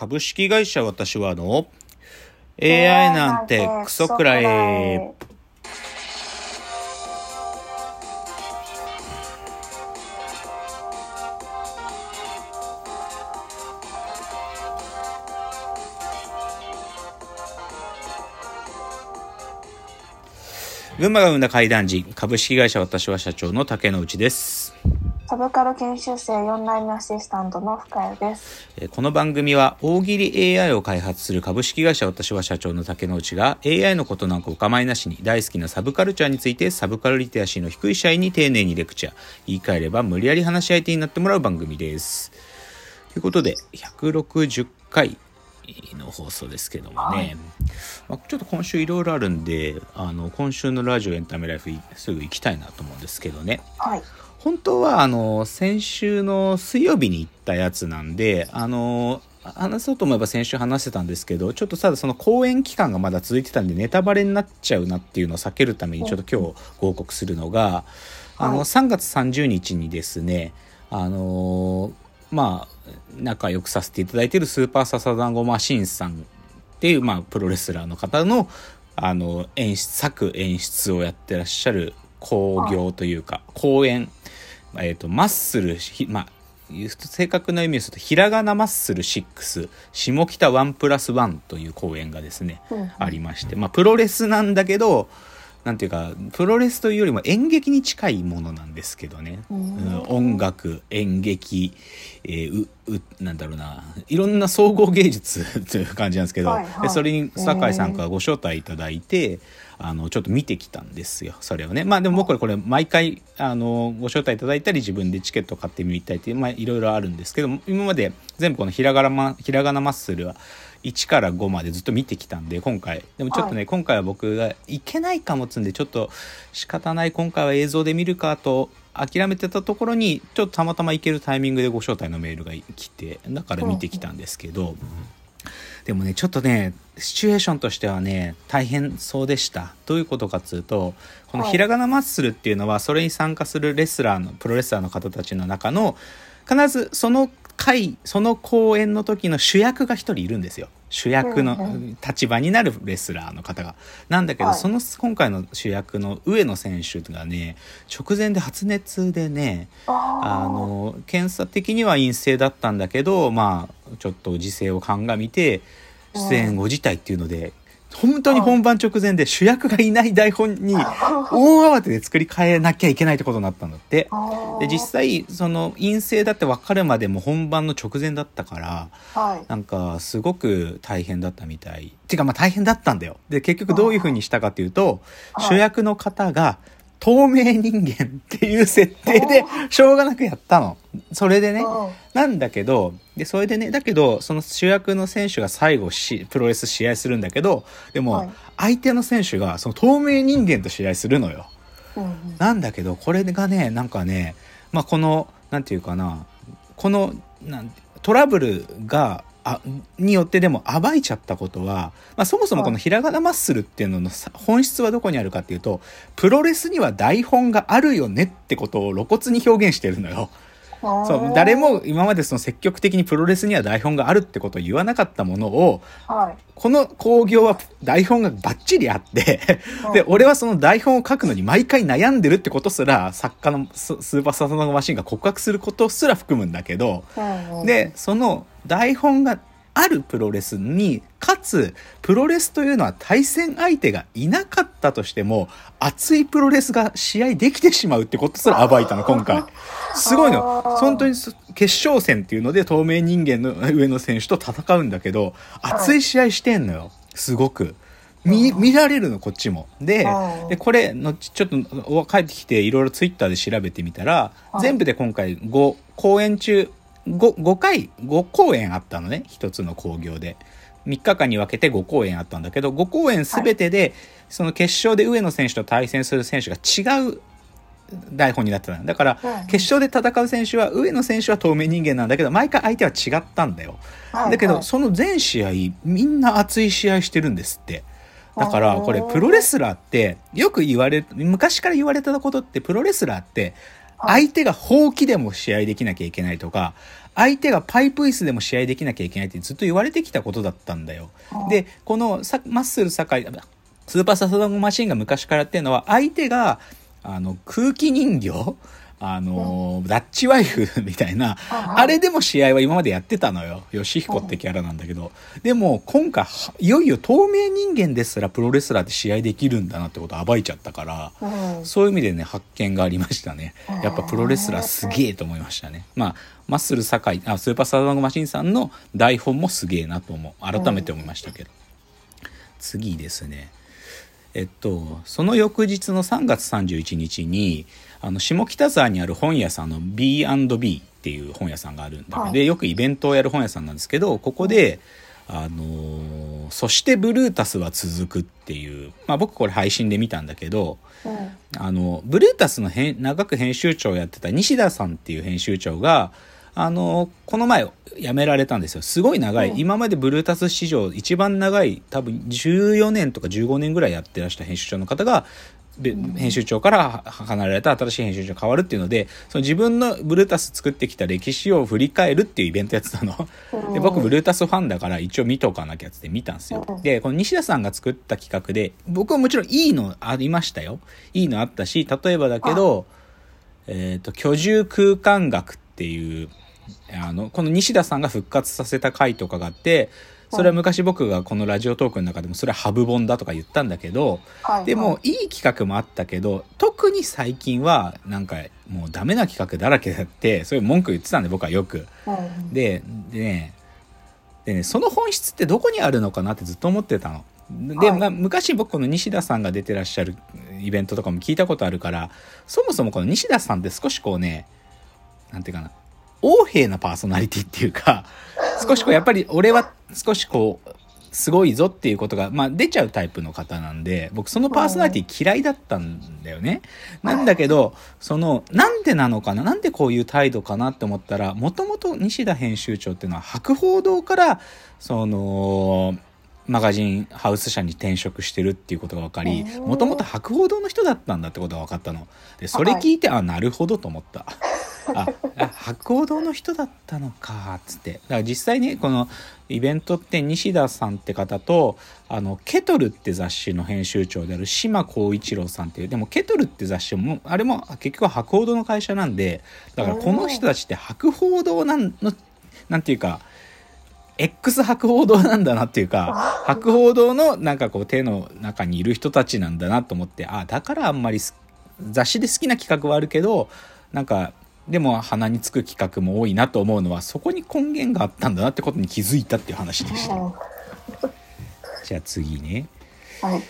株式会社私はの AI なんてクソくらい。群馬が生んだ怪談時株式会社私は社長の竹之内です。サブカル研修生4代目アシスタントの深谷です。えーこの番組は大喜利 AI を開発する株式会社私は社長の竹之内が AI のことなんかお構いなしに大好きなサブカルチャーについてサブカルリテラシーの低い社員に丁寧にレクチャー言い換えれば無理やり話し相手になってもらう番組です。ということで160回の放送ですけどもね、はいまあ、ちょっと今週いろいろあるんであの今週のラジオエンタメライフすぐ行きたいなと思うんですけどねはい。本当はあの先週の水曜日に行ったやつなんであの話そうと思えば先週話してたんですけどちょっとただその公演期間がまだ続いてたんでネタバレになっちゃうなっていうのを避けるためにちょっと今日ご報告するのがあのはい3月30日にですねあのまあ仲良くさせていただいているスーパーササダンゴマシンさんっていう、まあ、プロレスラーの方のあの演出作演出をやってらっしゃる興行というか、公演、えー、とマッスルひまあ正確な意味をするとひらがなマッスル6下北ワンプラスワンという公演がですね、うんう。んありましてまあプロレスなんだけどなんていうかプロレスというよりも演劇に近いものなんですけどね、う。んうん音楽演劇、えーううなんだろうないろんな総合芸術という感じなんですけど、はいはい。でそれに酒井さんからご招待いただいて、あのちょっと見てきたんですよそれをね。まあでも僕はこれ毎回あのご招待いただいたり自分でチケット買ってみたいっていうまあいろいろあるんですけど今まで全部このひらがなマひらがなマッスルは1から5までずっと見てきたんで今回。でもちょっとね、は今回は僕がいけないかもっつんでちょっと仕方ない今回は映像で見るかと諦めてたところにちょっとたまたま行けるタイミングでご招待のメールが来てだから見てきたんですけど、でもねちょっとねシチュエーションとしてはね大変そうでした。どういうことかっつうとこのはい。ひらがなマッスルっていうのはそれに参加するレスラーのプロレスラーの方たちの中の必ずその回その公演の時の主役が一人いるんですよ主役の立場になるレスラーの方が。なんだけど、はい。その今回の主役の上野選手がね直前で発熱でねああの検査的には陰性だったんだけどまあちょっと時勢を鑑みて出演後辞退っていうので、本当に本番直前で主役がいない台本に大慌てで作り変えなきゃいけないってことになったんだって。で実際その陰性だって分かるまでも本番の直前だったからはい。なんかすごく大変だったみたい。ていうかまあ大変だったんだよ。で結局どういう風にしたかっていうとはい主役の方が透明人間っていう設定でしょうがなくやったの。それでね。うんなんだけど、で、それでね、だけど、その主役の選手が最後し、プロレス試合するんだけど、でも、はい相手の選手がその透明人間と試合するのよ。なんだけど、これがね、なんかね、まあ、この、なんていうかな、この、なんトラブルが、あによってでも暴いちゃったことは、まあ、そもそもこのひらがなマッスルっていうののさ本質はどこにあるかっていうとプロレスには台本があるよねってことを露骨に表現してるのよ。そう誰も今までその積極的にプロレスには台本があるってことを言わなかったものをはい。この興行は台本がバッチリあってうんで俺はその台本を書くのに毎回悩んでるってことすら作家のススーパーササダンゴマシンが告白することすら含むんだけどでその台本があるプロレスにかつプロレスというのは対戦相手がいなかったとしても熱いプロレスが試合できてしまうってことすら暴いたの今回。すごいの。本当にす決勝戦っていうので透明人間の上の選手と戦うんだけど熱い試合してんのよ。すごく。見見られるのこっちも。でうんでこれのちょっとお帰ってきていろいろツイッターで調べてみたらはい。全部で今回5公演中 5, 5回5公演あったのね。一つの興行で。3日間に分けて5公演あったんだけど5公演全てで、その決勝で上野選手と対戦する選手が違う台本になってたのだからうん決勝で戦う選手は上野選手は透明人間なんだけど毎回相手は違ったんだよ。はいだけど、はい。その全試合みんな熱い試合してるんですって。だからこれプロレスラーってよく言われる昔から言われたことってプロレスラーってはい相手が放棄でも試合できなきゃいけないとか相手がパイプ椅子でも試合できなきゃいけないってずっと言われてきたことだったんだよ。で、このさマッスル酒井、スーパーササダゴマシンが昔からやってるのは、相手が、あの、空気人形？あの、ダッチワイフ みたいな、あれでも試合は今までやってたのよ。ヨシヒコってキャラなんだけど。でも、今回、いよいよ透明人間ですらプロレスラーで試合できるんだなってことを暴いちゃったから、そういう意味でね、発見がありましたね。やっぱプロレスラーすげえと思いましたね。まあ、マッスル酒井、あ、スーパーサウダンゴマシンさんの台本もすげえなと思う。改めて思いましたけど。次ですね。えっと、その翌日の3月31日に、あの、下北沢にある本屋さんの B&B っていう本屋さんがあるんだけど、はい。で、よくイベントをやる本屋さんなんですけど、ここで、あのーそしてブルータスは続くっていう、まあ僕これ配信で見たんだけど、うんあの、ブルータスの編長く編集長をやってた西田さんっていう編集長が、あの、この前辞められたんですよ。すごい長い。うん。今までブルータス史上一番長い、多分14年とか15年ぐらいやってらした編集長の方が、べ編集長からは離れられた新しい編集長が変わるっていうので、その自分のブルータス作ってきた歴史を振り返るっていうイベントやってたの。で僕ブルータスファンだから一応見とかなきゃって見たんですよ。うん。でこの西田さんが作った企画で僕はもちろんいいのありましたよ。いいのあったし例えばだけどえっ、と居住空間学っていうあのこの西田さんが復活させた回とかがあってそれは昔僕がこのラジオトークの中でもそれはハブ本だとか言ったんだけどはい。でも、い。い企画もあったけど、特に最近は、なんか、もうダメな企画だらけだって、そういう文句言ってたんで、僕はよく。うん。で、でね、でね、その本質ってどこにあるのかなってずっと思ってたの。で、はい。まあ、昔僕この西田さんが出てらっしゃるイベントとかも聞いたことあるから、そもそもこの西田さんって少しこうね、なんていうかな、横柄なパーソナリティっていうか、少しこうやっぱり俺は少しこう、すごいぞっていうことが、まあ出ちゃうタイプの方なんで、僕そのパーソナリティ嫌いだったんだよね。なんだけど、その、なんでなのかななんでこういう態度かなって思ったら、もともと西田編集長っていうのは博報堂から、その、マガジンハウス社に転職してるっていうことが分かり、うんもともと博報堂の人だったんだってことが分かったの。で、それ聞いて、あ、なるほどと思った。あ、博報堂の人だったのか、つって。だから実際ね、このイベントって西田さんって方と、あの、ケトルって雑誌の編集長である島光一郎さんっていう、でもケトルって雑誌も、あれも結局は博報堂の会社なんで、だからこの人たちって博報堂なんの、なんていうか、X 博報堂なんだなっていうか、博報堂のなんかこう手の中にいる人たちなんだなと思って、あ、だからあんまり雑誌で好きな企画はあるけど、なんか、でも鼻につく企画も多いなと思うのは、そこに根源があったんだなってことに気づいたっていう話でした。うんじゃあ次ね。はい。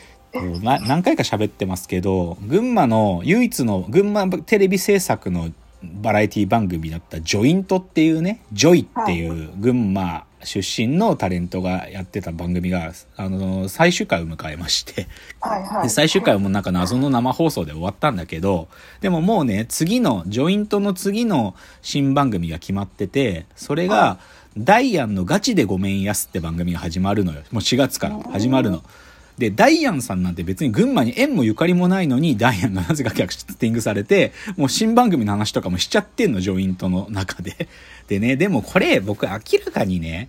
ま、何回か喋ってますけど、群馬の唯一の群馬テレビ制作のバラエティ番組だったジョイントっていうね、ジョイっていう群馬出身のタレントがやってた番組が、あの、最終回を迎えまして、はいはい。で最終回はもうなんか謎の生放送で終わったんだけど、でももうね、次の、ジョイントの次の新番組が決まってて、それが、ダイアンのガチでごめんやすって番組が始まるのよ。もう4月から始まるの。で、ダイアンさんなんて別に群馬に縁もゆかりもないのに、ダイアンがなぜかキャスティングされて、もう新番組の話とかもしちゃってんの、ジョイントの中で。でね、でもこれ僕明らかにね、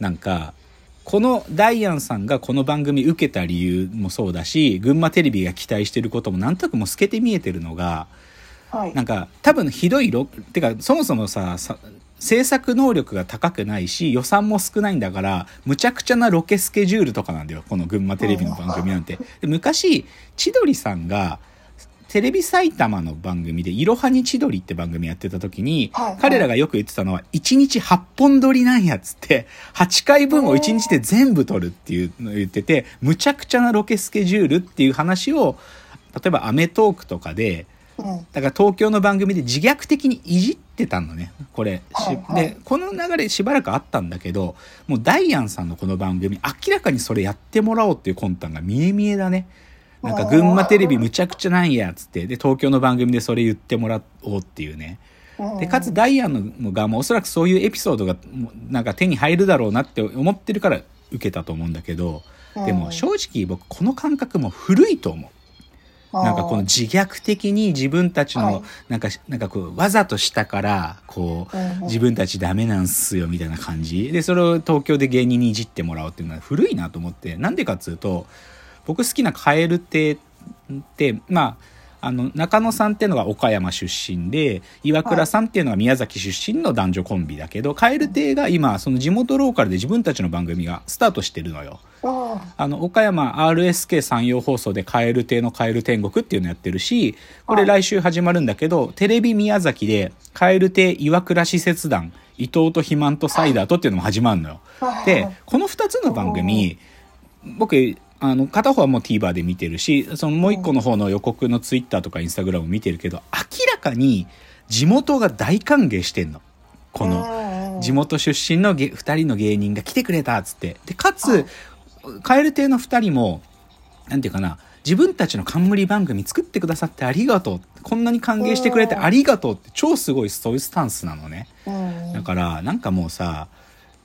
なんか、このダイアンさんがこの番組受けた理由もそうだし、群馬テレビが期待してることもなんとなくもう透けて見えてるのが、はい。なんか多分ひどいロ、てかそもそもさ、さ制作能力が高くないし予算も少ないんだからむちゃくちゃなロケスケジュールとかなんだよこの群馬テレビの番組なんて。で昔千鳥さんがテレビ埼玉の番組で「いろはに千鳥」って番組やってた時に、はいはい彼らがよく言ってたのは1日8本撮りなんやっつって8回分を1日で全部撮るっていうのを言っててむちゃくちゃなロケスケジュールっていう話を例えば『アメトーーク』とかでうん。だから東京の番組で自虐的にいじってたのね、これ。で、この流れしばらくあったんだけど、もうダイアンさんのこの番組、明らかにそれやってもらおうっていう魂胆が見え見えだね。なんか群馬テレビむちゃくちゃなんや、つって。で、東京の番組でそれ言ってもらおうっていうね。で、かつダイアンの側もおそらくそういうエピソードがなんか手に入るだろうなって思ってるから受けたと思うんだけど、でも正直僕この感覚も古いと思う。なんかこの自虐的に自分たちはい。の、なんか、なんかこう、わざとしたから、こう、自分たちダメなんすよ、みたいな感じ。で、それを東京で芸人にいじってもらおうっていうのは古いなと思って、なんでかっつうと、僕好きなカエル亭って、まあ、あの、中野さんっていうのが岡山出身で、岩倉さんっていうのが宮崎出身の男女コンビだけど、カエル亭が今、その地元ローカルで自分たちの番組がスタートしてるのよ。うんあの、岡山 RSK 山陽放送でカエル亭のカエル天国っていうのやってるし、これ来週始まるんだけど、テレビ宮崎でカエル亭岩倉施設団、伊藤と肥満とサイダーとっていうのも始まるのよ。で、この二つの番組、僕、あの、片方はもう TVer で見てるし、そのもう一個の方の予告の Twitter とか Instagram 見てるけど、明らかに地元が大歓迎してんの。この、地元出身のげ二人の芸人が来てくれたっつって。で、かつ、カエル亭の二人も、なんていうかな、自分たちの冠番組作ってくださってありがとう。こんなに歓迎してくれてありがとうって超すごいそういうスタンスなのね。うんだから、なんかもうさ、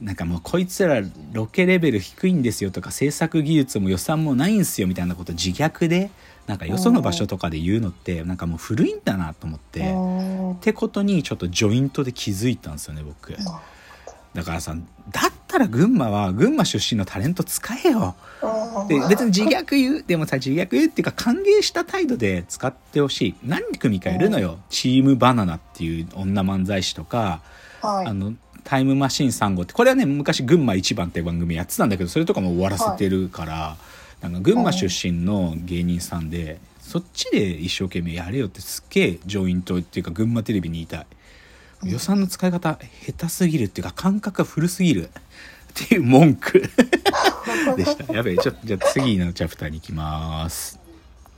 なんかもうこいつらロケレベル低いんですよとか制作技術も予算もないんすよみたいなこと自虐でなんかよその場所とかで言うのってなんかもう古いんだなと思って、うんってことにちょっとジョイントで気づいたんですよね僕。だからさだったら群馬は群馬出身のタレント使えよ。で別に自虐言う でもさ自虐言うっていうか歓迎した態度で使ってほしい。何組かいるのよ、チームバナナっていう女漫才師とか、はい。あのタイムマシーン3号ってこれはね昔群馬一番っていう番組やってたんだけどそれとかも終わらせてるから、なんか群馬出身の芸人さんでそっちで一生懸命やれよってすっげえジョイントっていうか群馬テレビに言いたい。予算の使い方下手すぎるっていうか感覚が古すぎる。っていう文句。でした。やべえちょっとじゃあ次のチャプターに行きます